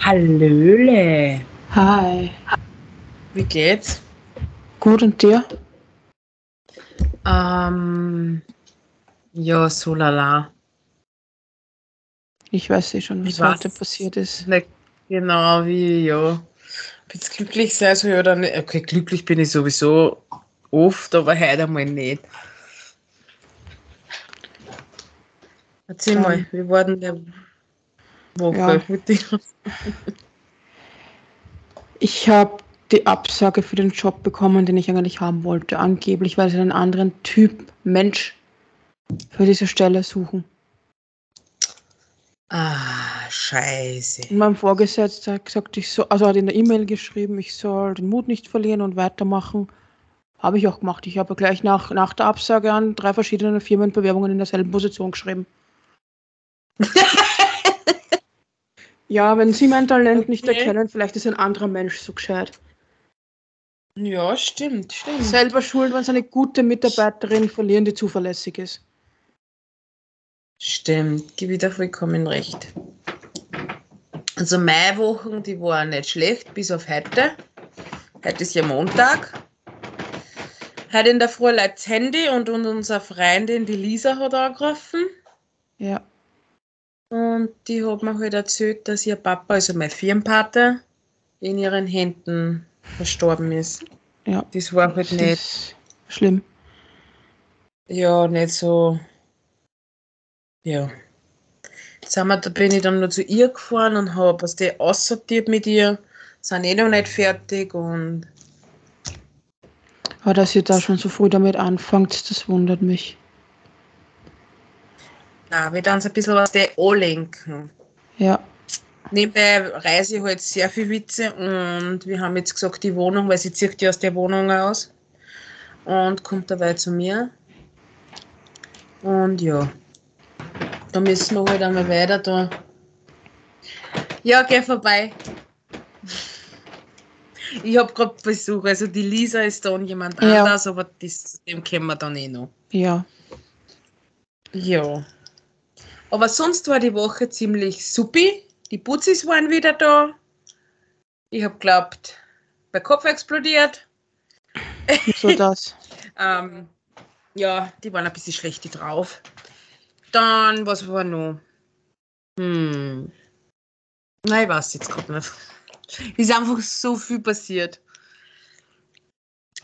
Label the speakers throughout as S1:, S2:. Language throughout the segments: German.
S1: Hallöle.
S2: Hi.
S1: Wie geht's?
S2: Gut und dir?
S1: Ähm, ja, so lala.
S2: Ich weiß eh schon, was heute passiert ist.
S1: Nicht genau wie, ja. Jetzt glücklich sein soll oder nicht. Okay, glücklich bin ich sowieso oft, aber heute einmal nicht. Erzähl
S2: Ähm,
S1: mal, wie war denn der Woche
S2: ja.
S1: mit dir?
S2: Ich habe die Absage für den Job bekommen, den ich eigentlich haben wollte. Angeblich, weil sie einen anderen Typ Mensch für diese Stelle suchen.
S1: Ah, scheiße.
S2: Mein Vorgesetzter hat gesagt, ich soll, also hat in der E-Mail geschrieben, ich soll den Mut nicht verlieren und weitermachen. Habe ich auch gemacht. Ich habe gleich nach, nach der Absage an drei verschiedene Firmen Bewerbungen in derselben Position geschrieben. ja, wenn Sie mein Talent nicht
S1: Okay.
S2: erkennen, vielleicht ist ein anderer Mensch so gescheit.
S1: Ja, stimmt, stimmt.
S2: Selber schuld, wenn Sie eine gute Mitarbeiterin verlieren, die zuverlässig ist.
S1: Stimmt, gebe ich dir vollkommen recht. Also meine Wochen, die waren nicht schlecht, bis auf heute. Heute ist ja Montag. Heute in der Früh das Handy und, und unsere Freundin, die Lisa, hat angerufen.
S2: Ja.
S1: Und die hat mir halt erzählt, dass ihr Papa, also mein Firmenpater, in ihren Händen verstorben ist.
S2: Ja.
S1: Das war halt
S2: Das
S1: nicht,
S2: schlimm.
S1: ja, nicht so, ja. Sind wir, da bin ich dann noch zu ihr gefahren und habe was die aussortiert mit ihr, sind eh noch nicht fertig und
S2: Aber dass ihr da schon so früh damit anfangt, das wundert mich.
S1: na, wir dann so ein bisschen was die anlenken.
S2: Ja.
S1: Nebenbei reise ich halt sehr viel Witze und wir haben jetzt gesagt, die Wohnung, weil sie zieht ja aus der Wohnung aus und kommt dabei zu mir. Und ja, da müssen wir halt einmal weiter da. Ja, geh vorbei. Ich habe gerade Besuch, also die Lisa ist da und jemand
S2: Ja.
S1: anders, aber das, dem kennen wir dann eh noch.
S2: Ja.
S1: Ja. Aber sonst war die Woche ziemlich supi. Die Putzis waren wieder da. Ich hab glaubt, mein Kopf explodiert.
S2: So das.
S1: Ähm, ja, die waren ein bisschen schlecht drauf. Dann, was war noch? Hm. Nein, ich weiß jetzt gerade nicht. Ist einfach so viel passiert.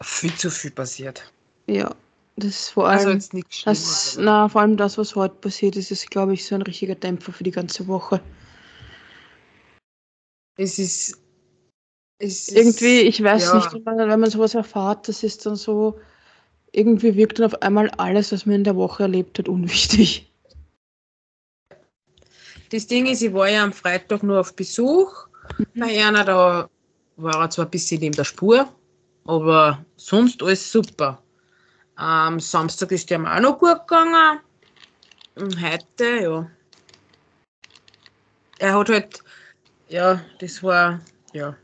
S1: Viel zu viel passiert.
S2: Ja. Das ist vor
S1: Also
S2: allem.
S1: jetzt nichts
S2: Das,
S1: Schlimmes.
S2: na, vor allem das, was heute passiert ist, ist, glaube ich, so ein richtiger Dämpfer für die ganze Woche.
S1: Es ist. Es
S2: Irgendwie, ich weiß
S1: ja.
S2: nicht, wenn man, wenn man sowas erfahrt, das ist dann so, irgendwie wirkt dann auf einmal alles, was man in der Woche erlebt hat, unwichtig.
S1: Das Ding ist, ich war ja am Freitag nur auf Besuch. Bei einer, da war er zwar ein bisschen neben der Spur, aber sonst alles super. Am Samstag ist der mir auch noch gut gegangen. Und heute, ja. Er hat halt, ja, das war, ja.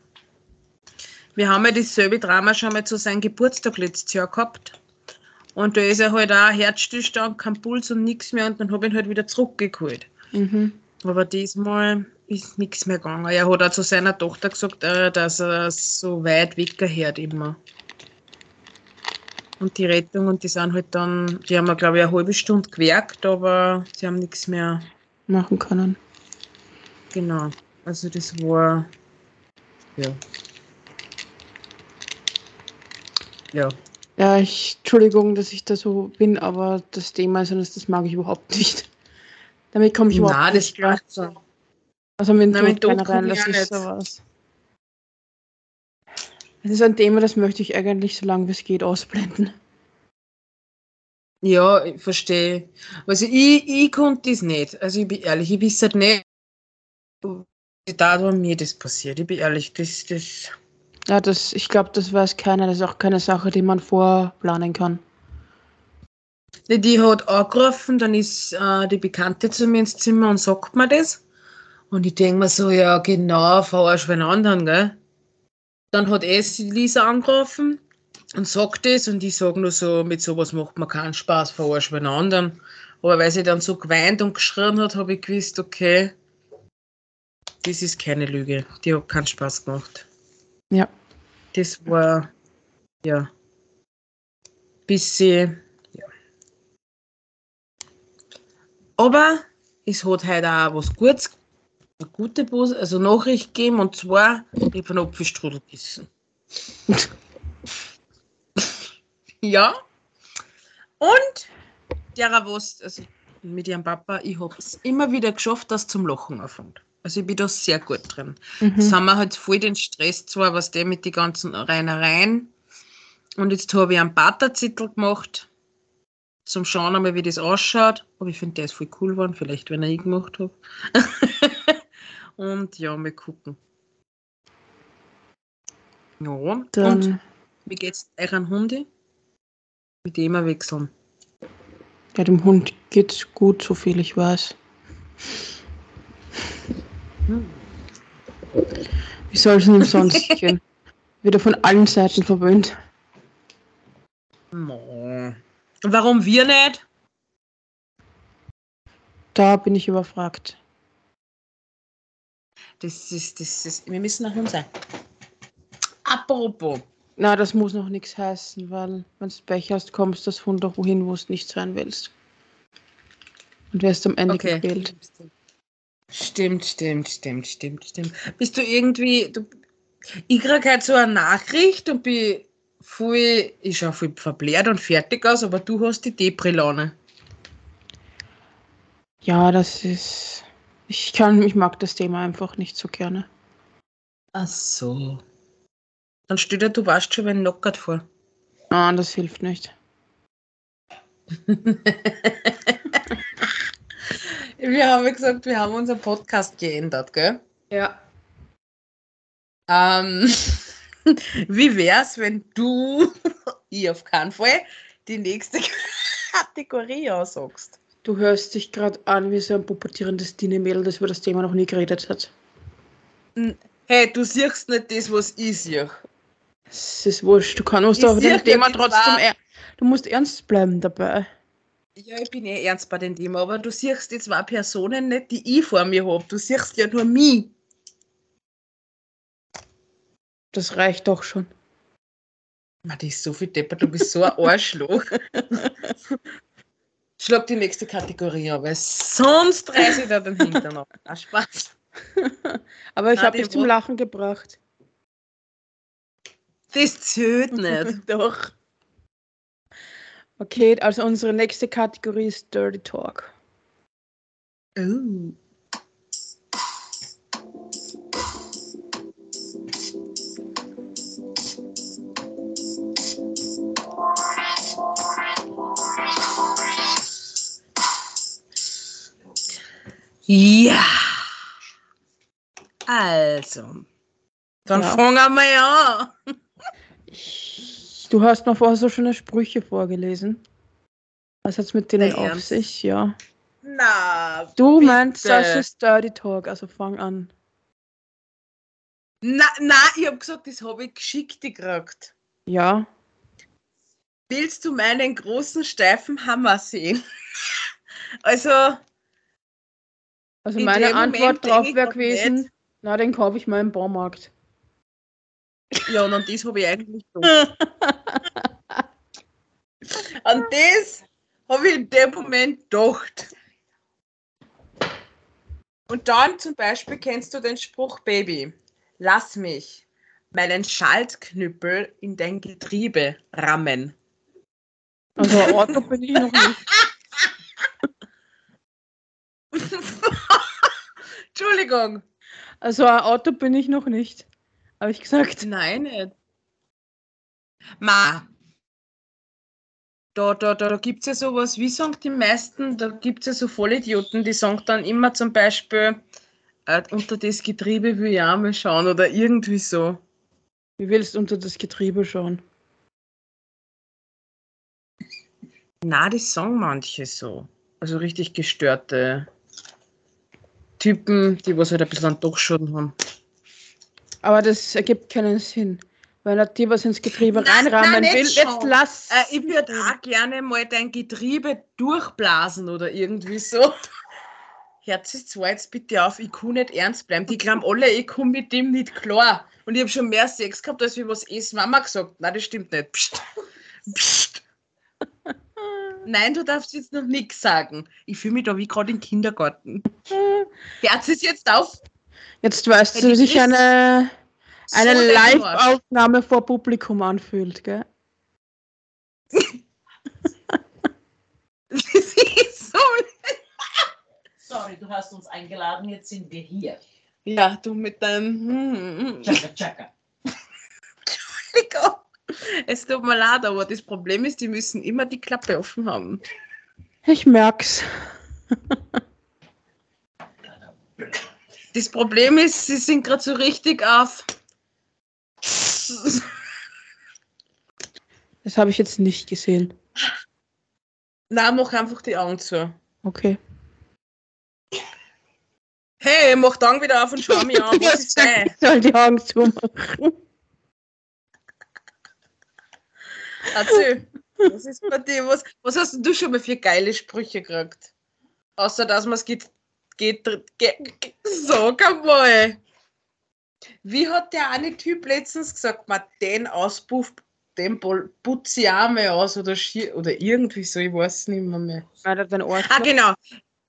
S1: Wir haben ja dasselbe Drama schon mal zu seinem Geburtstag letztes Jahr gehabt. Und da ist er halt auch Herzstillstand, kein Puls und nichts mehr. Und dann habe ich ihn halt wieder zurückgeholt.
S2: Mhm.
S1: Aber diesmal ist nichts mehr gegangen. Er hat auch zu seiner Tochter gesagt, äh, dass er so weit weggehört immer. Und die Rettung und die sind halt dann, die haben, glaube ich, eine halbe Stunde gewerkt, aber sie haben nichts mehr,
S2: Machen können.
S1: genau. Also das war, ja. Ja.
S2: Ja, ich, Entschuldigung, dass ich da so bin, aber das Thema ist das mag ich überhaupt nicht. Damit komme ich überhaupt
S1: Nein,
S2: nicht klar.
S1: so.
S2: Also mit dem Tod generell, das ist sowas. Das ist ein Thema, das möchte ich eigentlich so lange wie es geht ausblenden.
S1: Ja, ich verstehe. Also ich, ich konnte das nicht. Also ich bin ehrlich, ich weiß halt nicht, da war mir das passiert. Ich bin ehrlich, das, das,
S2: Ja, das, ich glaube, das weiß keiner. Das ist auch keine Sache, die man vorplanen kann.
S1: Die, die hat angerufen, dann ist äh, die Bekannte zu mir ins Zimmer und sagt mir das. Und ich denke mir so, ja genau, verarsch wen anderen, gell? dann hat es die Lisa angerufen und sagt das und ich sage nur so, mit sowas macht man keinen Spaß, verarschen wir einen anderen. Aber weil sie dann so geweint und geschrien hat, habe ich gewusst, okay, das ist keine Lüge. Die hat keinen Spaß gemacht.
S2: Ja.
S1: Das war, ja, bis sie, ja. Aber es hat heute auch was Gutes, eine gute Pos- also Nachricht gegeben und zwar, ich habe einen Apfelstrudel gegessen. ja. Und derer was, also mit ihrem Papa, ich habe es immer wieder geschafft, das zum Lachen anfängt. Also ich bin da sehr gut drin. Jetzt
S2: Mhm.
S1: haben wir halt voll den Stress zwar, was der mit den ganzen Reinereien. Und jetzt habe ich einen Butterzettel gemacht, zum Schauen einmal, wie das ausschaut. Aber ich finde, der ist voll cool geworden, vielleicht, wenn ich gemacht habe. und ja, mal gucken. Ja, und
S2: Dann,
S1: wie geht's euren Hundi? Mit dem wir wechseln.
S2: ja, dem Hund geht's gut, so viel ich weiß. Wie soll es denn sonst gehen? Wieder von allen Seiten verwöhnt.
S1: Mo. Warum wir nicht?
S2: Da bin ich überfragt.
S1: Das ist, das ist, wir müssen nach Hund sein. Apropos.
S2: Na, das muss noch nichts heißen, weil wenn du Pech hast, kommst das Hund doch wohin, wo du nicht sein willst. Und wirst am Ende
S1: Okay.
S2: gequält.
S1: Stimmt, stimmt, stimmt, stimmt, stimmt. Bist du irgendwie, du, ich krieg halt so eine Nachricht und bin voll, ich schau voll verblärt und fertig aus, aber du hast die Depri-Laune.
S2: Ja, das ist. Ich kann, ich mag das Thema einfach nicht so gerne.
S1: Ach so. Dann stell dir, du warst schon wenn knockert vor.
S2: Ah, das hilft nicht.
S1: Wir haben ja gesagt, wir haben unseren Podcast geändert, gell?
S2: Ja.
S1: Ähm, wie wär's, wenn du, ich auf keinen Fall, die nächste Kategorie aussagst?
S2: Du hörst dich gerade an wie so ein pubertierendes Dine-Mädel, das über das Thema noch nie geredet hat.
S1: Hey, du siehst nicht das, was ich sehe.
S2: Es ist wurscht. Du kannst
S1: sehe
S2: dem Thema trotzdem. Er du musst ernst bleiben dabei.
S1: Ja, ich bin eh ernst bei dem Thema, aber du siehst die zwei Personen nicht, die ich vor mir habe. Du siehst ja nur mich.
S2: Das reicht doch schon.
S1: Man, die ist so viel Depper, du bist so ein Arschloch. Schlag die nächste Kategorie an, weil sonst reiße ich da den Hintern ab. Ah, Spaß.
S2: Aber ich
S1: Na,
S2: habe dich zum Lachen gebracht.
S1: Das zählt nicht.
S2: Doch. Okay, also unsere nächste Kategorie ist Dirty Talk.
S1: Oh. Ja. Also. Dann
S2: Ja.
S1: fangen wir an.
S2: Ich, du hast noch vorher so schöne Sprüche vorgelesen. Was hat's mit denen auf sich? Ja.
S1: Na,
S2: Du
S1: bitte.
S2: meinst, das ist Dirty Talk, also fang an.
S1: Na, na, ich hab gesagt, das habe ich geschickt gekriegt.
S2: Ja.
S1: Willst du meinen großen steifen Hammer sehen? Also,
S2: Also
S1: In
S2: meine
S1: dem Moment
S2: Antwort drauf wäre gewesen,
S1: nicht.
S2: na, den kaufe ich mal im Baumarkt.
S1: ja, und an das habe ich eigentlich so. An das habe ich in dem Moment gedacht. Und dann zum Beispiel kennst du den Spruch, Baby, lass mich meinen Schaltknüppel in dein Getriebe rammen.
S2: Also Auto bin ich noch nicht.
S1: Entschuldigung.
S2: Also ein Auto bin ich noch nicht. Habe ich gesagt.
S1: Nein, nicht. Ma. Da, da, da, da gibt es ja sowas, wie sagen die meisten, da gibt es ja so Vollidioten, die sagen dann immer zum Beispiel, äh, unter das Getriebe will ich auch mal schauen oder irgendwie so.
S2: Wie willst du unter das Getriebe schauen?
S1: Na, das sagen manche so. Also richtig gestörte Typen, die was halt ein bisschen einen Dachschaden haben.
S2: Aber das ergibt keinen Sinn. Wenn er dir was ins Getriebe
S1: Nein,
S2: reinrahmen
S1: nein,
S2: will,
S1: schon.
S2: jetzt lass.
S1: Äh, ich würde auch gerne mal dein Getriebe durchblasen oder irgendwie so. Herz ist zwar jetzt bitte auf, ich kann nicht ernst bleiben. Die glauben alle, ich komme mit dem nicht klar. Und ich habe schon mehr Sex gehabt, als wie was es Mama gesagt. Nein, das stimmt nicht. Psst. Psst. Nein, du darfst jetzt noch nichts sagen. Ich fühle mich da wie gerade im Kindergarten. Herz ist jetzt auf.
S2: Jetzt weißt du, wie sich eine, eine
S1: so.
S2: Live-Aufnahme vor Publikum anfühlt, gell?
S1: So.
S3: Sorry, du hast uns eingeladen, jetzt sind wir hier.
S1: Ja, du mit deinem.
S3: Chaka, chaka.
S1: Entschuldigung. Es tut mir leid, aber das Problem ist, die müssen immer die Klappe offen haben.
S2: Ich merk's.
S1: Das Problem ist, sie sind gerade so richtig auf.
S2: Das habe ich jetzt nicht gesehen.
S1: Na, mach einfach die Augen zu.
S2: Okay.
S1: Hey, mach dann wieder auf und schau mich an, was ist denn?
S2: Ich soll die Augen zumachen.
S1: Erzähl. Was ist bei dir? Was, was hast du schon mal für geile Sprüche gekriegt? Außer dass man es geht, geht, geht, geht. Sag einmal. Wie hat der eine Typ letztens gesagt, man den Auspuff, den putze ich auch mal aus oder, oder irgendwie so, ich weiß es nicht mehr. mehr.
S2: Er?
S1: Ah, genau.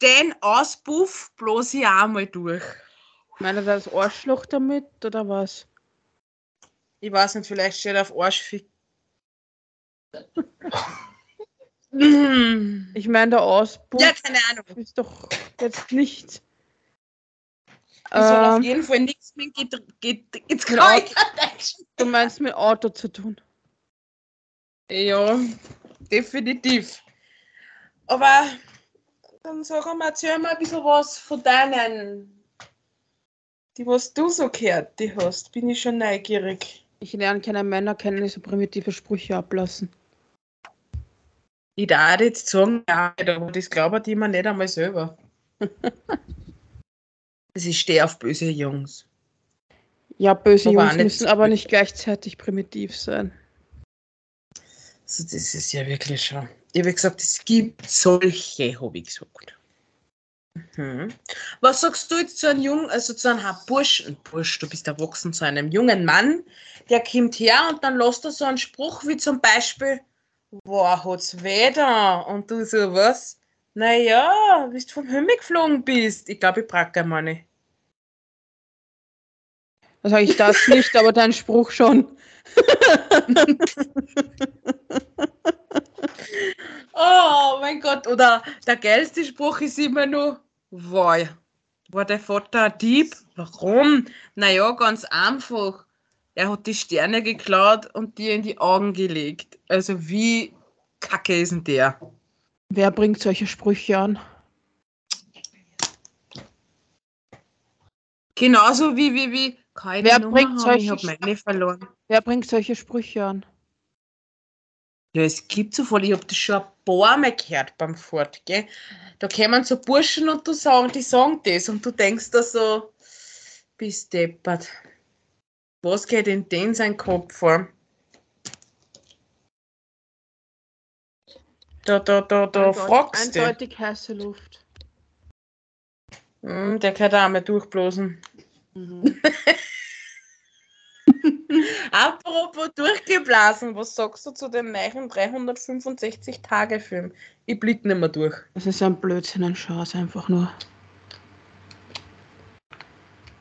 S1: Den Auspuff bloß ich auch mal durch.
S2: Meint er das Arschloch damit oder was?
S1: Ich weiß nicht, vielleicht steht auf Arschfick. Ja,
S2: Ich meine, der Auspuff
S1: keine Ahnung.
S2: ist doch jetzt nicht.
S1: Das hat auf
S2: Ähm,
S1: jeden Fall nichts mit geht, geht, kann ich
S2: Auto- du meinst mit Auto zu tun.
S1: Ja, definitiv. Aber dann sag mal, erzähl mal ein bisschen was von deinen, die was du so gehört, die hast. Bin ich schon neugierig.
S2: Ich lerne keine Männer kennen, die so primitive Sprüche ablassen.
S1: Ich darf jetzt sagen, ja, aber das glauben die mir nicht einmal selber. Also ich stehe auf böse Jungs.
S2: Ja, böse
S1: Aber
S2: Jungs müssen aber nicht gleichzeitig primitiv sein.
S1: Also das ist ja wirklich schon. Ich habe gesagt, es gibt solche, habe ich gesagt. Mhm. Was sagst du jetzt zu einem Jungen, also zu einem Burschen, Bursch, du bist erwachsen, zu einem jungen Mann, der kommt her und dann lässt er so einen Spruch wie zum Beispiel, boah, hat's da? Und du so, was? Naja, wie du vom Himmel geflogen bist. Ich glaube, ich brauche einmal nicht.
S2: Da sage ich das nicht, aber dein Spruch schon.
S1: Oh mein Gott, oder der geilste Spruch ist immer nur, wow, war der Vater ein Dieb? Warum? Naja, ganz einfach. Er hat die Sterne geklaut und dir in die Augen gelegt. Also wie kacke ist denn der?
S2: Wer bringt solche Sprüche an?
S1: Genauso wie, wie, wie, keine
S2: Wer
S1: Nummer
S2: bringt solche
S1: ich habe meine verloren.
S2: Wer bringt solche Sprüche an?
S1: Ja, es gibt so voll, ich habe das schon ein paar Mal gehört beim Fortgehen. Da kommen so Burschen und du sagen, die sagen das und du denkst da so, bist deppert. Was geht in den sein Kopf vor? Da, da, da, da
S2: Eindeutig-
S1: fragst du.
S2: Eindeutig heiße Luft.
S1: Hm, der kann auch mal durchblasen.
S2: Mhm.
S1: Apropos durchgeblasen, was sagst du zu dem neuen 365-Tage-Film? Ich blick nicht mehr durch.
S2: Das ist ein Blödsinn, ein Schatz, einfach nur.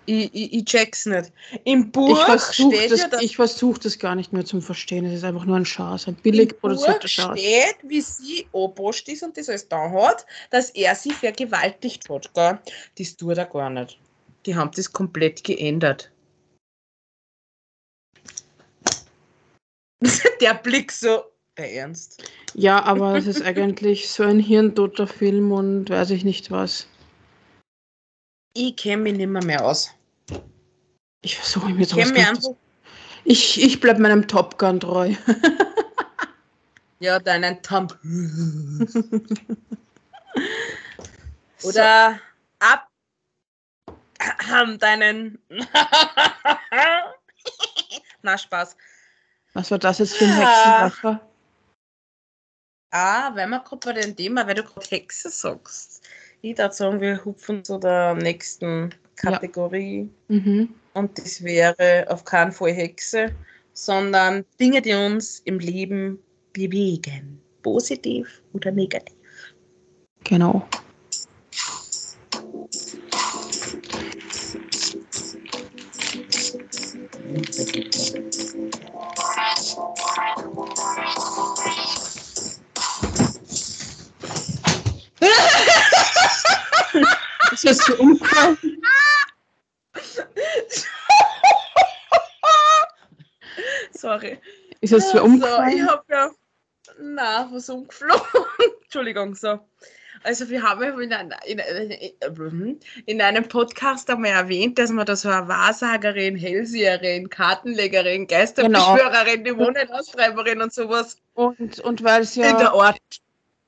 S1: Ich, ich, ich check's nicht. Im Buch
S2: Ich versuche
S1: steht
S2: das,
S1: ja,
S2: ich versuch das gar nicht mehr zum Verstehen. Es ist einfach nur ein Schatz, ein billig produzierter Schatz.
S1: steht, wie sie anpasst ist und das alles da hat, dass er sie vergewaltigt hat. Gell? Das tut er gar nicht. Die haben das komplett geändert. Der Blick so, der Ernst.
S2: Ja, aber es ist eigentlich so ein hirntoter Film und weiß ich nicht was.
S1: Ich kenne mich nicht mehr, mehr aus.
S2: Ich versuche mir
S1: Ich mich
S2: ganz-
S1: einfach.
S2: Ich, ich bleib meinem Top Gun treu.
S1: Ja, deinen Tom. Oder ab. deinen. Na, Spaß.
S2: Was war das jetzt für ein
S1: Ah.
S2: Hexenwerfer?
S1: Ah, wenn wir gerade bei dem Thema, weil du gerade Hexe sagst. Ich würde sagen, wir hupfen zu der nächsten Kategorie.
S2: Mhm.
S1: Und das wäre auf keinen Fall Hexe, sondern Dinge, die uns im Leben bewegen. Positiv oder negativ.
S2: Genau. Ist das so umgefallen?
S1: Sorry.
S2: Ist das so
S1: So,
S2: umgefallen?
S1: ich habe ja. Na, was umgeflogen. Entschuldigung, so. Also, wir haben ja in, einer- in, in, in einem Podcast einmal erwähnt, dass wir da so eine Wahrsagerin, Hellseherin, Kartenlegerin, Geisterbeschwörerin, Dämonenaustreiberin und sowas
S2: Und, und weil es ja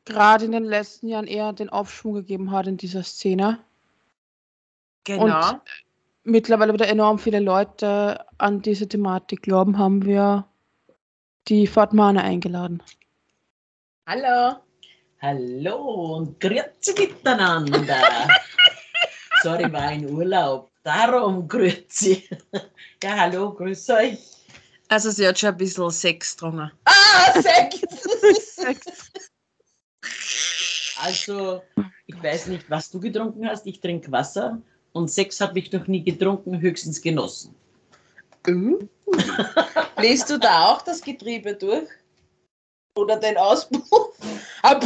S2: gerade in den letzten Jahren eher den Aufschwung gegeben hat in dieser Szene,
S1: Genau.
S2: mittlerweile wieder enorm viele Leute an diese Thematik glauben, haben wir die Fatmane eingeladen.
S1: Hallo.
S3: Hallo und grüezi miteinander. Sorry, war in Urlaub. Darum grüezi. Ja, hallo, grüß euch.
S1: Also, sie hat schon ein bisschen Sex getrunken. Ah, Sex!
S3: Also, ich weiß nicht, was du getrunken hast. Ich trinke Wasser und Sex habe ich noch nie getrunken, höchstens genossen.
S1: Uh. Bläst du da auch das Getriebe durch? Oder den Auspuff? Ah,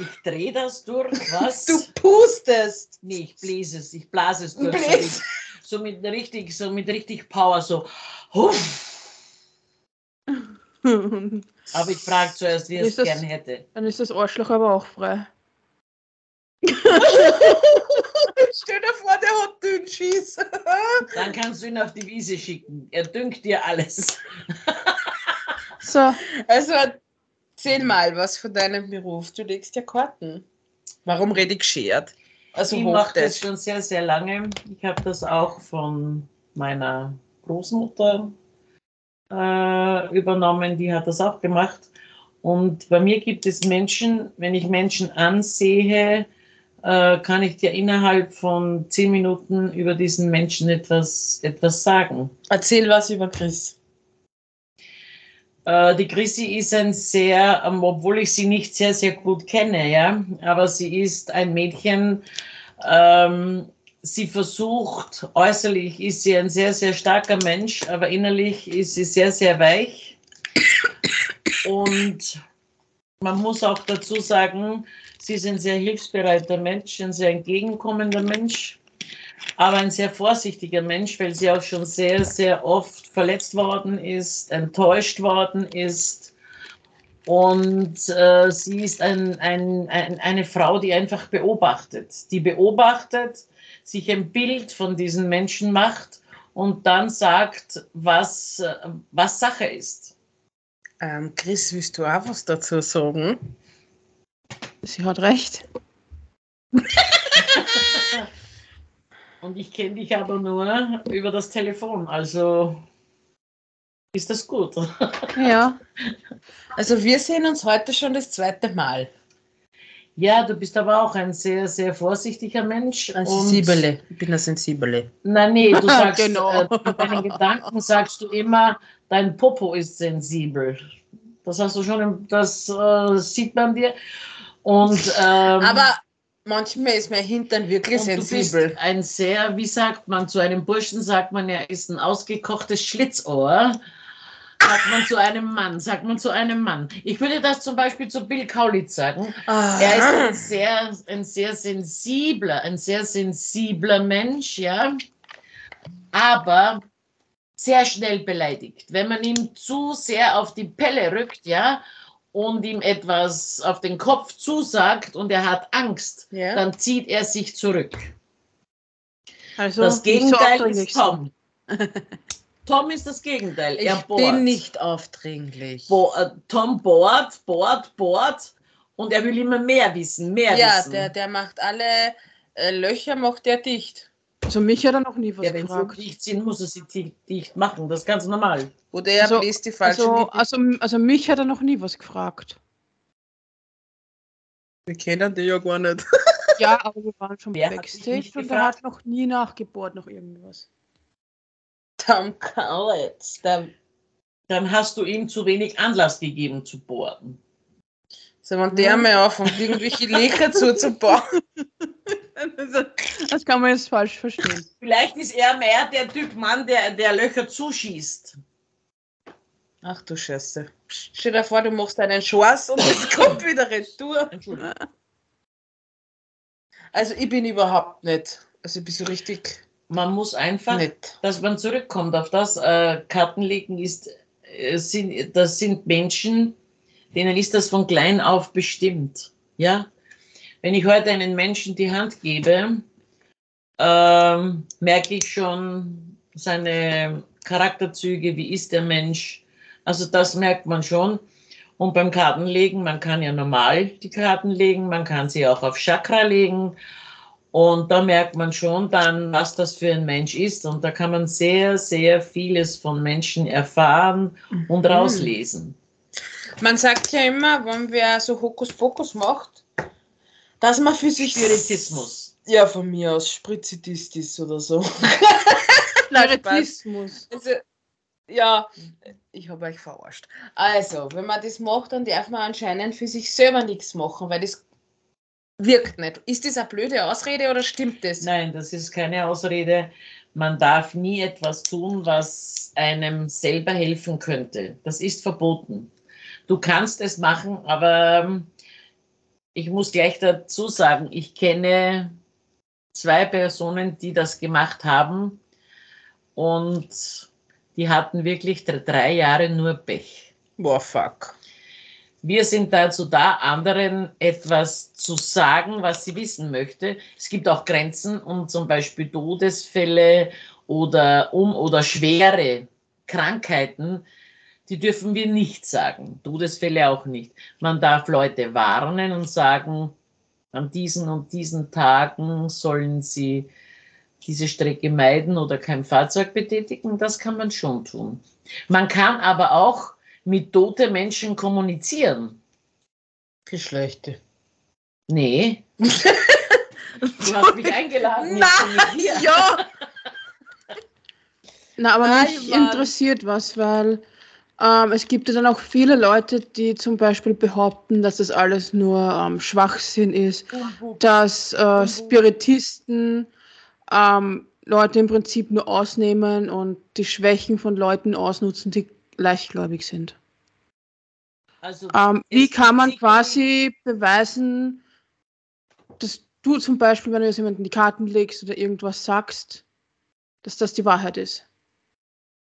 S3: Ich drehe das durch, was?
S1: du pustest!
S3: Nee, ich bläse es, ich blase es durch.
S1: Bläst.
S3: So mit richtig, so mit richtig Power, so. Huff.
S2: Dann
S3: Aber ich frage zuerst, wie er es
S2: Ist das-
S3: gern hätte.
S2: ist das Arschloch aber auch frei.
S1: Stell dir vor, der hat Dünnschiss.
S3: Dann kannst du ihn auf die Wiese schicken. Er dünkt dir alles.
S2: So,
S1: Also, erzähl mal was von deinem Beruf. Du legst ja Karten. Warum rede ich geschert? Also,
S3: ich mache das schon sehr, sehr lange. Ich habe das auch von meiner Großmutter äh, übernommen. Die hat das auch gemacht. Und bei mir gibt es Menschen, wenn ich Menschen ansehe, äh, kann ich dir innerhalb von zehn Minuten über diesen Menschen etwas, etwas sagen.
S1: Erzähl was über Chris.
S3: Äh, die Chrissy ist ein sehr, ähm, obwohl ich sie nicht sehr, sehr gut kenne, ja, aber sie ist ein Mädchen, ähm, sie versucht, äußerlich ist sie ein sehr, sehr starker Mensch, aber innerlich ist sie sehr, sehr weich. Und man muss auch dazu sagen, sie ist ein sehr hilfsbereiter Mensch, ein sehr entgegenkommender Mensch, aber ein sehr vorsichtiger Mensch, weil sie auch schon sehr, sehr oft verletzt worden ist, enttäuscht worden ist. Und äh, sie ist ein, ein, ein, eine Frau, die einfach beobachtet, die beobachtet, sich ein Bild von diesen Menschen macht und dann sagt, was, äh, was Sache ist.
S1: Ähm, Chris, willst du auch was dazu sagen?
S2: sie hat recht.
S3: Und ich kenne dich aber nur über das Telefon, also ist das gut.
S2: Ja,
S1: Also, wir sehen uns heute schon das zweite Mal.
S3: Ja, du bist aber auch ein sehr, sehr vorsichtiger Mensch.
S1: Ein Sensibele. Ich bin ein Sensibele.
S3: Nein, nee, du sagst,
S2: Genau.
S3: äh, mit deinen Gedanken sagst du immer, dein Popo ist sensibel. Das hast du schon, das äh, sieht man dir. Und, ähm,
S1: Aber manchmal ist mein Hintern wirklich
S3: und du
S1: sensibel.
S3: bist ein sehr, wie sagt man, zu einem Burschen sagt man, er ist ein ausgekochtes Schlitzohr. Sagt man zu einem Mann, sagt man zu einem Mann. Ich würde das zum Beispiel zu Bill Kaulitz sagen. Er ist ein sehr, ein sehr sensibler, ein sehr sensibler Mensch, ja, aber sehr schnell beleidigt. Wenn man ihm zu sehr auf die Pelle rückt, ja, und ihm etwas auf den Kopf zusagt und er hat Angst,
S1: ja?
S3: dann zieht er sich zurück.
S2: also
S3: das
S2: so
S3: Gegenteil
S2: aufdringlich
S3: ist. Tom. Tom ist das Gegenteil.
S1: ich
S3: er bohrt.
S1: bin nicht aufdringlich.
S3: Bo äh, Tom bohrt, bohrt, bohrt und er will immer mehr wissen, mehr
S1: ja,
S3: wissen.
S1: der, der macht alle äh, Löcher, macht der dicht.
S2: Also mich hat er noch nie was
S3: Ja, wenn sie
S2: gefragt.
S3: dicht sind, muss er sie di- dicht machen. Das ist ganz normal.
S1: Oder er
S2: Also-
S1: bläst die falsche
S2: Also, also, also mich hat er noch nie was gefragt.
S1: Wir kennen die ja gar nicht.
S2: Ja, aber wir waren schon
S3: Wer
S2: Backstage und er hat noch nie nachgebohrt noch irgendwas.
S1: Tom Collins. Der,
S3: Dann hast du ihm zu wenig Anlass gegeben zu bohren.
S1: so, wenn der mal anfängt, irgendwelche Löcher zuzubauen.
S2: Das kann man jetzt falsch verstehen.
S3: Vielleicht ist er mehr der Typ Mann, der, der Löcher zuschießt.
S1: Ach du Scheiße. Stell dir vor, du machst einen Schwarz und es kommt wieder retour. Also ich bin überhaupt nicht. Also ich bin so richtig
S3: Man muss einfach,
S1: nett.
S3: dass man zurückkommt auf das. Äh, Kartenlegen ist, äh, sind, das sind Menschen, denen ist das von klein auf bestimmt. Ja? Wenn ich heute einen Menschen die Hand gebe, ähm, merke ich schon seine Charakterzüge, wie ist der Mensch. Also das merkt man schon. Und beim Kartenlegen, man kann ja normal die Karten legen, man kann sie auch auf Chakra legen. Und da merkt man schon dann, was das für ein Mensch ist. Und da kann man sehr, sehr vieles von Menschen erfahren und
S1: Mhm.
S3: rauslesen.
S1: Man sagt ja immer, wenn wer so Hokuspokus macht, dass man für sich
S3: Spiritismus.
S1: Ja, von mir aus Spritzitistis oder so.
S2: Spiritismus.
S1: Also, ja, ich habe euch verarscht. Also, wenn man das macht, dann darf man anscheinend für sich selber nichts machen, weil das wirkt nicht. Ist das eine blöde Ausrede oder stimmt das?
S3: Nein, das ist keine Ausrede. Man darf nie etwas tun, was einem selber helfen könnte. Das ist verboten. Du kannst es machen, aber ähm, ich muss gleich dazu sagen, ich kenne zwei Personen, die das gemacht haben und die hatten wirklich dr- drei Jahre nur Pech.
S1: Boah, fuck.
S3: Wir sind dazu da, anderen etwas zu sagen, was sie wissen möchte. Es gibt auch Grenzen, um zum Beispiel Todesfälle oder um oder schwere Krankheiten, die dürfen wir nicht sagen. Todesfälle auch nicht. Man darf Leute warnen und sagen, an diesen und diesen Tagen sollen sie diese Strecke meiden oder kein Fahrzeug betätigen. Das kann man schon tun. Man kann aber auch mit toten Menschen kommunizieren.
S1: Geschlechte.
S3: Nee. Du hast mich eingeladen. hier.
S1: ja!
S2: Na, aber
S1: Nein,
S2: mich
S1: Mann.
S2: interessiert was, weil ähm, es gibt ja dann auch viele Leute, die zum Beispiel behaupten, dass das alles nur ähm, Schwachsinn ist, dass äh, Spiritisten ähm, Leute im Prinzip nur ausnehmen und die Schwächen von Leuten ausnutzen, die leichtgläubig sind.
S3: Also,
S2: Ähm, wie kann man quasi beweisen, dass du zum Beispiel, wenn du jetzt jemanden die Karten legst oder irgendwas sagst, dass das die Wahrheit ist?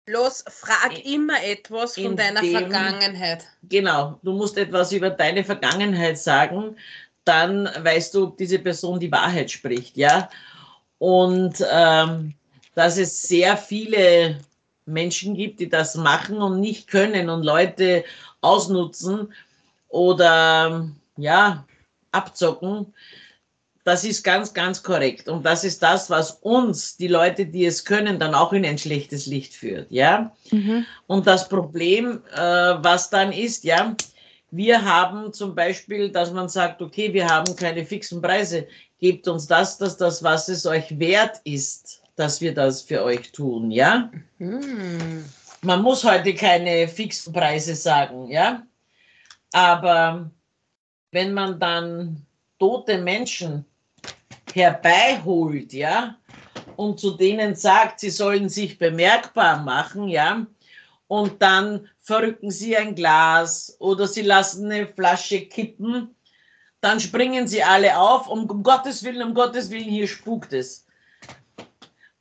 S1: Bloß frag immer etwas von
S3: In
S1: deiner
S3: dem-
S1: Vergangenheit.
S3: genau, du musst etwas über deine Vergangenheit sagen, dann weißt du, ob diese Person die Wahrheit spricht, ja. Und ähm, dass es sehr viele Menschen gibt, die das machen und nicht können und Leute ausnutzen oder ja, abzocken, das ist ganz, ganz korrekt. Und das ist das, was uns, die Leute, die es können, dann auch in ein schlechtes Licht führt, ja. Und das Problem, äh, was dann ist, ja, wir haben zum Beispiel, dass man sagt, okay, wir haben keine fixen Preise, gebt uns das, dass das, was es euch wert ist, dass wir das für euch tun, ja.
S1: Hm.
S3: Man muss heute keine fixen Preise sagen, ja. Aber wenn man dann tote Menschen herbeiholt, ja, und zu denen sagt, sie sollen sich bemerkbar machen, ja, und dann verrücken sie ein Glas oder sie lassen eine Flasche kippen, dann springen sie alle auf, um Gottes Willen, um Gottes Willen, hier spukt es.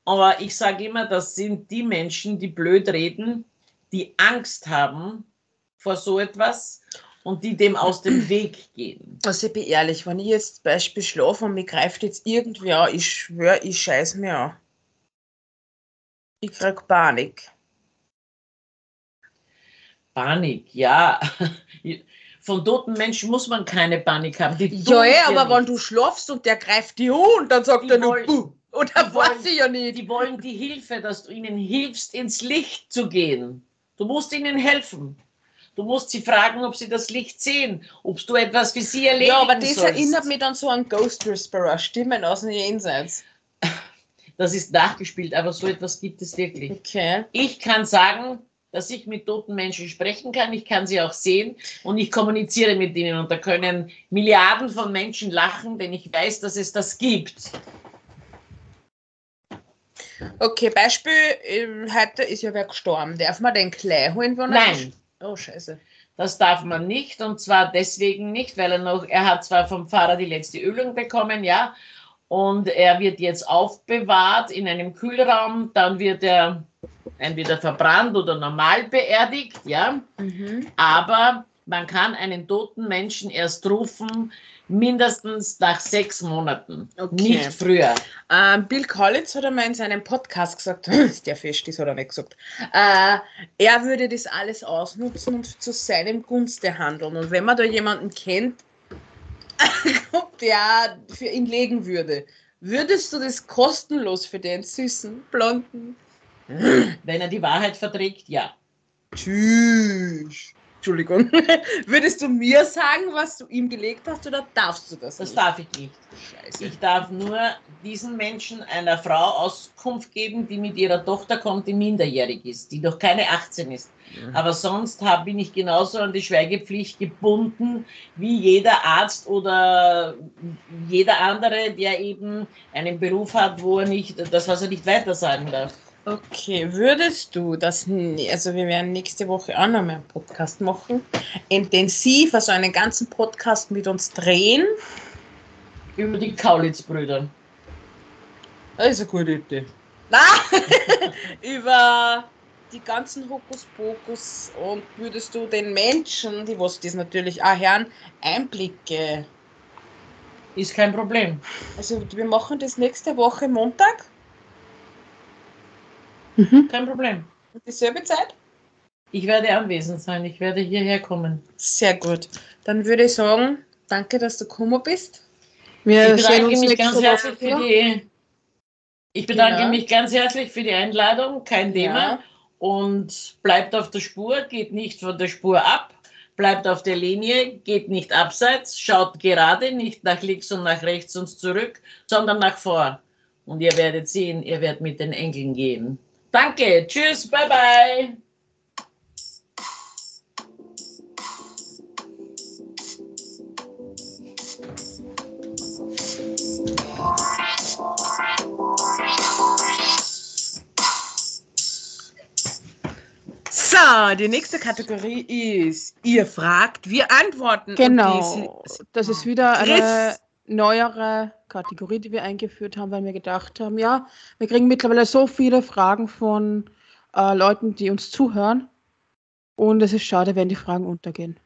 S3: Aber ich sage immer, das sind die Menschen, die blöd reden, die Angst haben vor so etwas und die dem aus dem Weg gehen.
S1: Also ich bin ehrlich, wenn ich jetzt zum Beispiel schlafe und mich greift jetzt irgendwer an, ich schwöre, ich scheiß mir an. Ich krieg Panik.
S3: Panik, ja. Von toten Menschen muss man keine Panik haben. Die
S1: Ja, aber wenn
S3: nichts.
S1: du schlafst und der greift dich an und dann sagt
S3: Die
S1: er nur Buh. Oder
S3: Die
S1: ich ja nicht.
S3: Die wollen die Hilfe, dass du ihnen hilfst, ins Licht zu gehen. Du musst ihnen helfen. Du musst sie fragen, ob sie das Licht sehen, ob du etwas für sie erledigen
S1: Ja, aber das
S3: sollst.
S1: erinnert mich dann so an Ghost Whisperer, Stimmen aus dem Jenseits.
S3: Das ist nachgespielt, aber so etwas gibt es wirklich.
S1: Okay.
S3: Ich kann sagen, dass ich mit toten Menschen sprechen kann, ich kann sie auch sehen und ich kommuniziere mit ihnen und da können Milliarden von Menschen lachen, denn ich weiß, dass es das gibt.
S1: Okay, Beispiel, ähm, heute ist ja wer gestorben. Darf man den gleich holen, wenn er
S3: Nein,
S1: Oh, scheiße.
S3: das darf man nicht und zwar deswegen nicht, weil er noch, er hat zwar vom Pfarrer die letzte Ölung bekommen, ja, und er wird jetzt aufbewahrt in einem Kühlraum, dann wird er entweder verbrannt oder normal beerdigt, ja.
S1: Mhm.
S3: aber man kann einen toten Menschen erst rufen, mindestens nach sechs Monaten,
S1: Okay.
S3: nicht früher.
S1: Ähm, Bill Collins hat einmal in seinem Podcast gesagt, ist der fest ist, hat er nicht gesagt, äh, er würde das alles ausnutzen und zu seinem Gunste handeln. Und wenn man da jemanden kennt, der für ihn legen würde, würdest du das kostenlos für den süßen, blonden?
S3: Wenn er die Wahrheit verträgt, ja.
S1: Tschüss. Entschuldigung. Würdest du mir sagen, was du ihm gelegt hast, oder darfst du das?
S3: Das
S1: nicht?
S3: darf ich nicht.
S1: Scheiße.
S3: Ich darf nur diesen Menschen einer Frau Auskunft geben, die mit ihrer Tochter kommt, die minderjährig ist, die noch keine 18 ist. Aber sonst hab, bin ich genauso an die Schweigepflicht gebunden wie jeder Arzt oder jeder andere, der eben einen Beruf hat, wo er nicht, das, was er nicht weitersagen darf.
S1: Okay, würdest du das, also wir werden nächste Woche auch noch mal einen Podcast machen, intensiv, also einen ganzen Podcast mit uns drehen?
S3: Über die Kaulitz-Brüder.
S1: Das ist eine gute Idee. Na, über die ganzen Hokuspokus und würdest du den Menschen, die was das natürlich auch hören, Einblicke.
S3: Ist kein Problem.
S1: Also wir machen das nächste Woche Montag,
S2: Mhm.
S3: Kein Problem.
S1: um dieselbe Zeit.
S3: Ich werde anwesend sein. Ich werde hierher kommen.
S1: Sehr gut. Dann würde ich sagen, danke, dass du gekommen bist.
S2: Wir
S3: Ich bedanke mich ganz herzlich für die. Ich bedanke
S1: Genau.
S3: mich ganz herzlich für die Einladung. Kein Thema.
S1: Ja.
S3: Und bleibt auf der Spur, geht nicht von der Spur ab. Bleibt auf der Linie, geht nicht abseits, schaut gerade, nicht nach links und nach rechts und zurück, sondern nach vor. Und ihr werdet sehen, ihr werdet mit den Engeln gehen. Danke, tschüss, bye bye.
S1: So, die nächste Kategorie ist, ihr fragt, wir antworten.
S2: Genau. Das ist wieder eine
S1: Chris.
S2: Neuere Kategorie, die wir eingeführt haben, weil wir gedacht haben, ja, wir kriegen mittlerweile so viele Fragen von äh, Leuten, die uns zuhören. Und es ist schade, wenn die Fragen untergehen.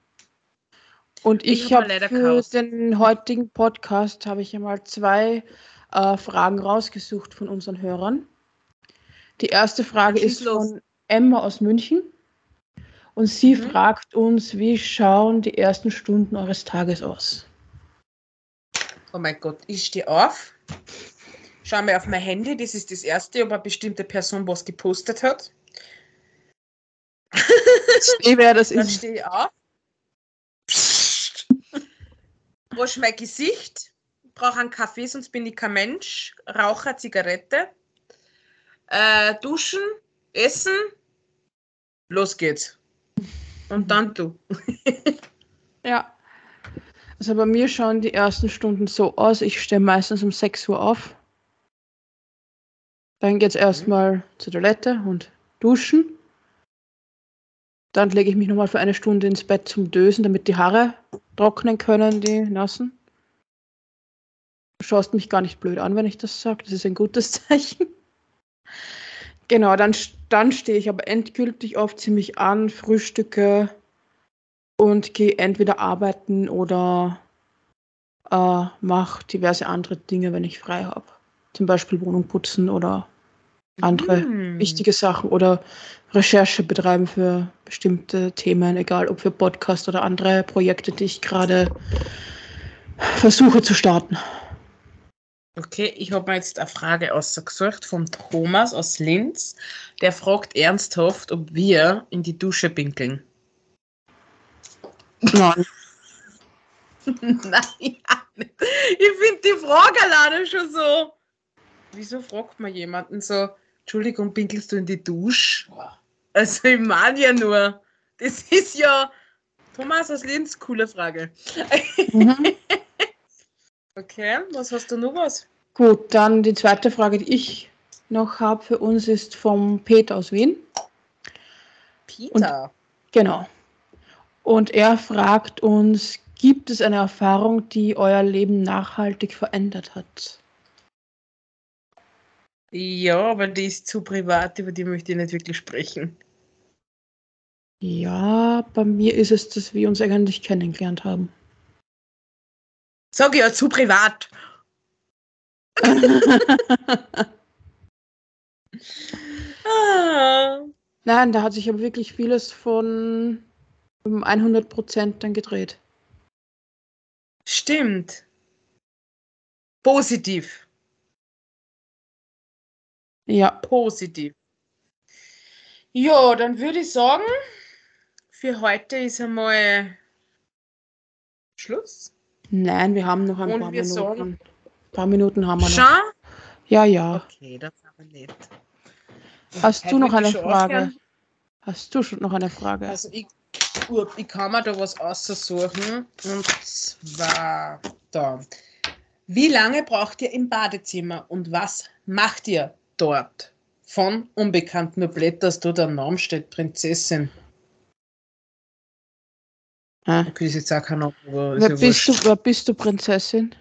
S2: Und
S1: Ich
S2: ich,
S1: hab
S2: habe
S1: leider
S2: für
S1: Chaos.
S2: den heutigen Podcast habe ich einmal zwei äh, Fragen rausgesucht von unseren Hörern. Die erste Frage
S1: Schieß
S2: ist
S1: los.
S2: von Emma aus München. Und sie
S1: Mhm.
S2: fragt uns, wie schauen die ersten Stunden eures Tages aus?
S1: Oh mein Gott, ich stehe auf, schaue mir auf mein Handy, das ist das erste, ob eine bestimmte Person was gepostet hat.
S2: Eh, wer das
S1: Dann
S2: ist.
S1: stehe ich auf, wasche mein Gesicht, brauche einen Kaffee, sonst bin ich kein Mensch, rauche Zigarette, äh, duschen, essen, los geht's. Und dann du.
S2: Ja. Also bei mir schauen die ersten Stunden so aus. Ich stehe meistens um 6 Uhr auf. Dann geht es erstmal zur Toilette und duschen. Dann lege ich mich nochmal für eine Stunde ins Bett zum Dösen, damit die Haare trocknen können, die nassen. Du schaust mich gar nicht blöd an, wenn ich das sage. Das ist ein gutes Zeichen. Genau, dann, dann stehe ich aber endgültig auf, ziemlich an, frühstücke und gehe entweder arbeiten oder äh, mache diverse andere Dinge, wenn ich frei habe. Zum Beispiel Wohnung putzen oder andere
S1: Hm.
S2: wichtige Sachen oder Recherche betreiben für bestimmte Themen, egal ob für Podcast oder andere Projekte, die ich gerade versuche zu starten.
S1: Okay, ich habe mir jetzt eine Frage ausgesucht von Thomas aus Linz. Der fragt ernsthaft, ob wir in die Dusche pinkeln.
S2: Nein.
S1: Nein, ja nicht. ich finde die Frage alleine schon so. Wieso fragt man jemanden so, Entschuldigung, pinkelst du in die Dusche? Also ich meine ja nur, das ist ja Thomas aus Linz, coole Frage.
S2: Mhm.
S1: Okay, was hast du noch was?
S2: Gut, dann die zweite Frage, die ich noch habe für uns, ist vom Peter aus Wien.
S1: Peter.
S2: Genau. Und er fragt uns, gibt es eine Erfahrung, die euer Leben nachhaltig verändert hat?
S1: Ja, aber die ist zu privat, über die möchte ich nicht wirklich sprechen.
S2: Ja, bei mir ist es, dass wir uns eigentlich kennengelernt haben.
S1: Sag ja, zu privat. Ah.
S2: Nein, da hat sich aber wirklich vieles von um 100 Prozent dann gedreht.
S1: Stimmt. Positiv.
S2: Ja,
S1: Positiv. Ja, dann würde ich sagen, für heute ist einmal Schluss.
S2: nein, wir haben noch ein
S1: Und
S2: paar
S1: wir
S2: Minuten.
S1: sagen-
S2: Ein paar Minuten haben wir noch.
S1: Schon?
S2: Ja, ja.
S1: Okay, das aber nett.
S2: Hast du noch eine Frage?
S1: aufhören.
S2: Hast du schon noch eine Frage?
S1: Also ich, gut, ich kann mir da was aussuchen. Und zwar da. Wie lange braucht ihr im Badezimmer und was macht ihr dort? Von Unbekannt, nur dass da der Name steht, Prinzessin.
S2: Hä?
S1: Okay, ist jetzt auch kein Name,
S2: Wer bist, du, wer bist du, Prinzessin?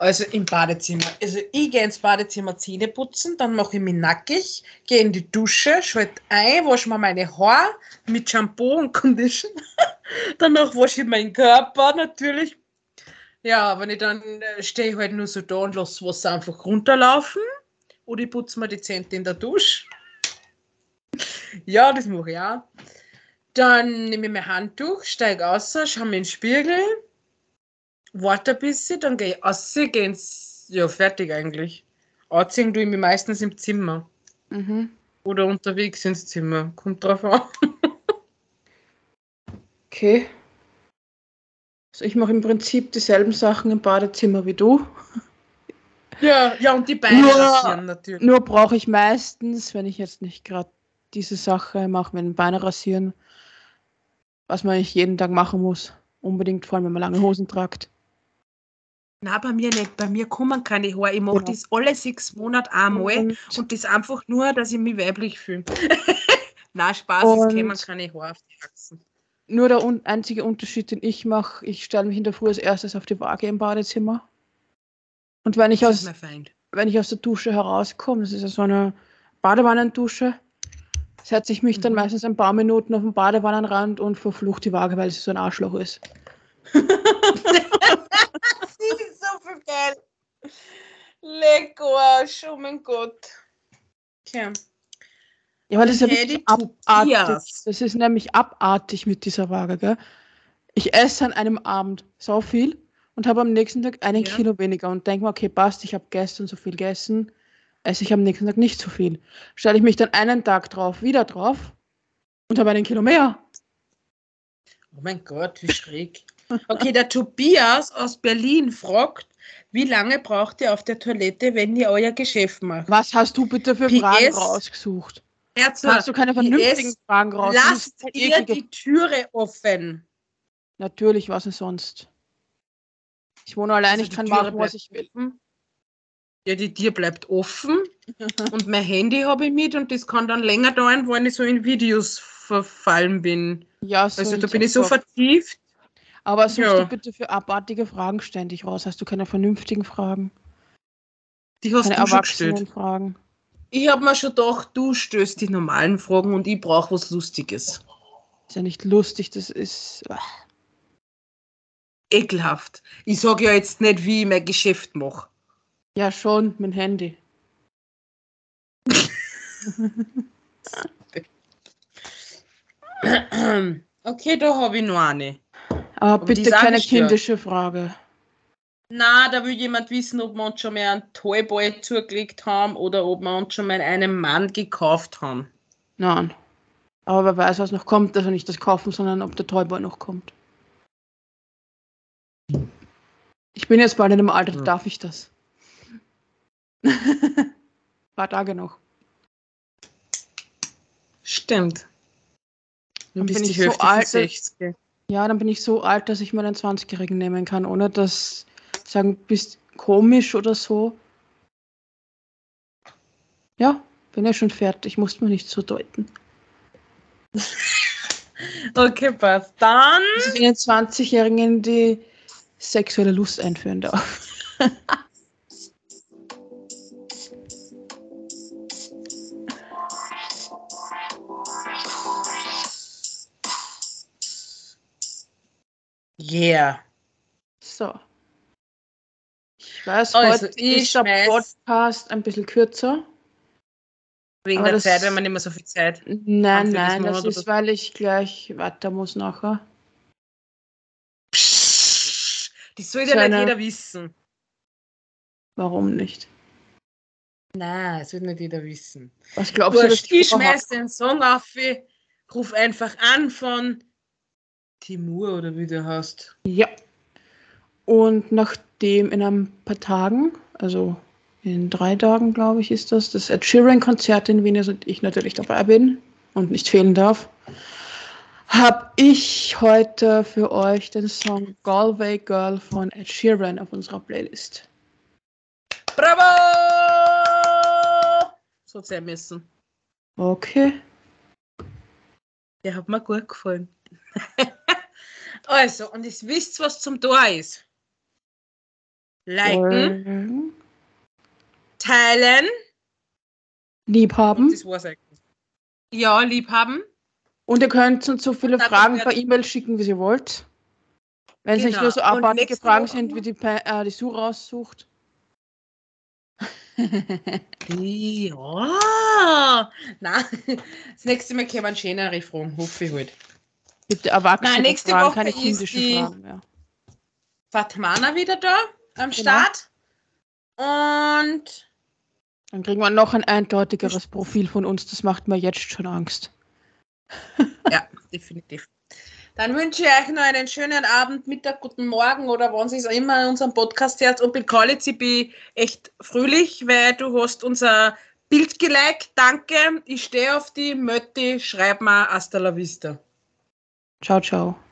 S1: Also im Badezimmer. Also ich gehe ins Badezimmer Zähne putzen, dann mache ich mich nackig, gehe in die Dusche, schalte ein, wasche mir meine Haare mit Shampoo und Condition. Danach wasche ich meinen Körper natürlich. Ja, wenn ich dann äh, stehe halt nur so da und lasse Wasser einfach runterlaufen. Oder ich putze mir die Zähne in der Dusche. Ja, das mache ich auch. Dann nehme ich mein Handtuch, steige aus, schaue mir in den Spiegel, warte ein bisschen, dann gehe ich raus, gehe ins, ja, fertig eigentlich. Anziehen tue ich mich meistens im Zimmer
S2: Mhm.
S1: oder unterwegs ins Zimmer. Kommt drauf an.
S2: Okay. Also ich mache im Prinzip dieselben Sachen im Badezimmer wie du.
S1: Ja, ja, und die Beine
S2: Nur-
S1: rasieren natürlich.
S2: Nur brauche ich meistens, wenn ich jetzt nicht gerade diese Sache mache, mit den Beine rasieren, was man nicht jeden Tag machen muss. Unbedingt, vor allem wenn man lange Hosen tragt.
S1: Na, bei mir nicht. Bei mir kommen keine Haare. Ich mache
S2: Genau.
S1: das alle sechs Monate einmal.
S2: Und,
S1: Und das einfach nur, dass ich mich weiblich fühle. Na, Spaß,
S2: Und-
S1: es kämen keine Haare auf die Achsen.
S2: nur der un einzige Unterschied, den ich mache, ich stelle mich in der Früh als erstes auf die Waage im Badezimmer. Und wenn ich aus, wenn ich aus der Dusche herauskomme, das ist ja so eine Badewannendusche, setze ich mich dann
S1: Mhm.
S2: meistens ein paar Minuten auf den Badewannenrand und verflucht die Waage, weil sie so ein Arschloch ist.
S1: Sie ist so viel geil. Lecker Arsch, oh mein Gott. Okay.
S2: Ja, weil das ist ja wirklich abartig.
S1: Tobias.
S2: Das ist nämlich abartig mit dieser Waage, gell? Ich esse an einem Abend so viel und habe am nächsten Tag einen
S1: Ja.
S2: Kilo weniger und denke mir, okay, passt, ich habe gestern so viel gegessen, esse ich am nächsten Tag nicht so viel. Stelle ich mich dann einen Tag drauf, wieder drauf und habe einen Kilo mehr.
S1: Oh mein Gott, wie schräg. Okay, der Tobias aus Berlin fragt, wie lange braucht ihr auf der Toilette, wenn ihr euer Geschäft macht?
S2: Was hast du bitte für
S1: PS?
S2: Fragen rausgesucht?
S1: Herzog,
S2: Hast du keine vernünftigen
S1: PS,
S2: Fragen raus?
S1: Lasst ihr
S2: eklige-
S1: die Türe offen.
S2: Natürlich, was denn sonst? Ich wohne allein,
S1: Also
S2: ich kann machen, was ich will.
S1: Ja, die Tür bleibt offen und mein Handy habe ich mit und das kann dann länger dauern, wenn ich so in Videos verfallen bin.
S2: Ja, so
S1: Also da bin ich so vertieft.
S2: Aber such
S1: Ja.
S2: dir bitte für abartige Fragen ständig raus. Hast du keine vernünftigen Fragen?
S1: Die hast
S2: Keine
S1: du schon gestellt.
S2: Erwachsenenfragen?
S1: Ich habe mir schon gedacht, du stößt die normalen Fragen und ich brauche was Lustiges.
S2: Ist ja nicht lustig, das ist. ah.
S1: Ekelhaft. Ich sage ja jetzt nicht, wie ich mein Geschäft mache.
S2: Ja, schon, mein Handy.
S1: Okay, da habe ich noch eine.
S2: Aber
S1: die
S2: bitte keine kindische Frage.
S1: Na, da will jemand wissen, ob wir uns schon mal einen Toyboy zugelegt haben oder ob wir uns schon mal einen Mann gekauft haben.
S2: Nein. Aber wer weiß, was noch kommt. Also nicht das Kaufen, sondern ob der Toyboy noch kommt. Ich bin jetzt bald in einem Alter,
S1: Hm.
S2: darf ich das. Ein paar Tage noch.
S1: Stimmt. Du
S2: Dann
S1: bist
S2: bin
S1: die
S2: ich so alt,
S1: von 60.
S2: Ja, dann bin ich so alt, dass ich mir einen 20-Jährigen nehmen kann, ohne dass sagen, bist komisch oder so. Ja, bin ja schon fertig, muss man nicht so deuten.
S1: Okay, passt. Dann.
S2: Dass ich einen 20-Jährigen die sexuelle Lust einführen darf.
S1: Yeah.
S2: So. Ich weiß,
S1: Also,
S2: heute
S1: ich
S2: ist der
S1: schmeiß-
S2: Podcast ein bisschen kürzer.
S1: Wegen der Zeit, wenn man nicht mehr so viel Zeit.
S2: Nein, nein, das ist, weil ich gleich weiter muss nachher.
S1: Psst. Das soll
S2: So
S1: ja nicht jeder wissen.
S2: Warum nicht?
S1: Nein, das wird nicht jeder wissen.
S2: Was glaubst du,
S1: Wurscht, ich schmeiß den Song auf, ruf einfach an von Timur oder wie du hast.
S2: Ja. Und nachdem in ein paar Tagen, also in drei Tagen, glaube ich, ist das, das Ed Sheeran-Konzert in Wien ist und ich natürlich dabei bin und nicht fehlen darf, habe ich heute für euch den Song Galway Girl von Ed Sheeran auf unserer Playlist.
S1: Bravo! So sein müssen.
S2: Okay.
S1: Der hat mir gut gefallen. also, und jetzt wisst was zum Tor ist. Liken,
S2: Wollen
S1: teilen.
S2: Liebhaben.
S1: Das war's eigentlich. Ja, liebhaben.
S2: Und ihr könnt uns so viele Fragen per E-Mail schicken, wie ihr wollt. Wenn es nicht
S1: Genau.
S2: nur so abartige Fragen
S1: Woche-
S2: sind, wie die, äh, die Sue raussucht.
S1: Ja. Nein, das nächste Mal kommen schönere Fragen, hoffe ich halt.
S2: Gibt erwachsene
S1: Nein, nächste
S2: Fragen,
S1: Woche
S2: keine
S1: ist
S2: kindischen
S1: die-
S2: Fragen mehr.
S1: Fatmana wieder da am
S2: Genau.
S1: Start. Und
S2: Dann kriegen wir noch ein eindeutigeres Profil von uns. Das macht mir jetzt schon Angst.
S1: ja, definitiv. Dann wünsche ich euch noch einen schönen Abend, Mittag, guten Morgen oder wann Sie es auch immer in unserem Podcast hört. Und Bekalitz, ich bin echt fröhlich, weil du hast unser Bild geliked. Danke. Ich stehe auf die Mötti. Schreib mal Hasta la Vista.
S2: Ciao, ciao.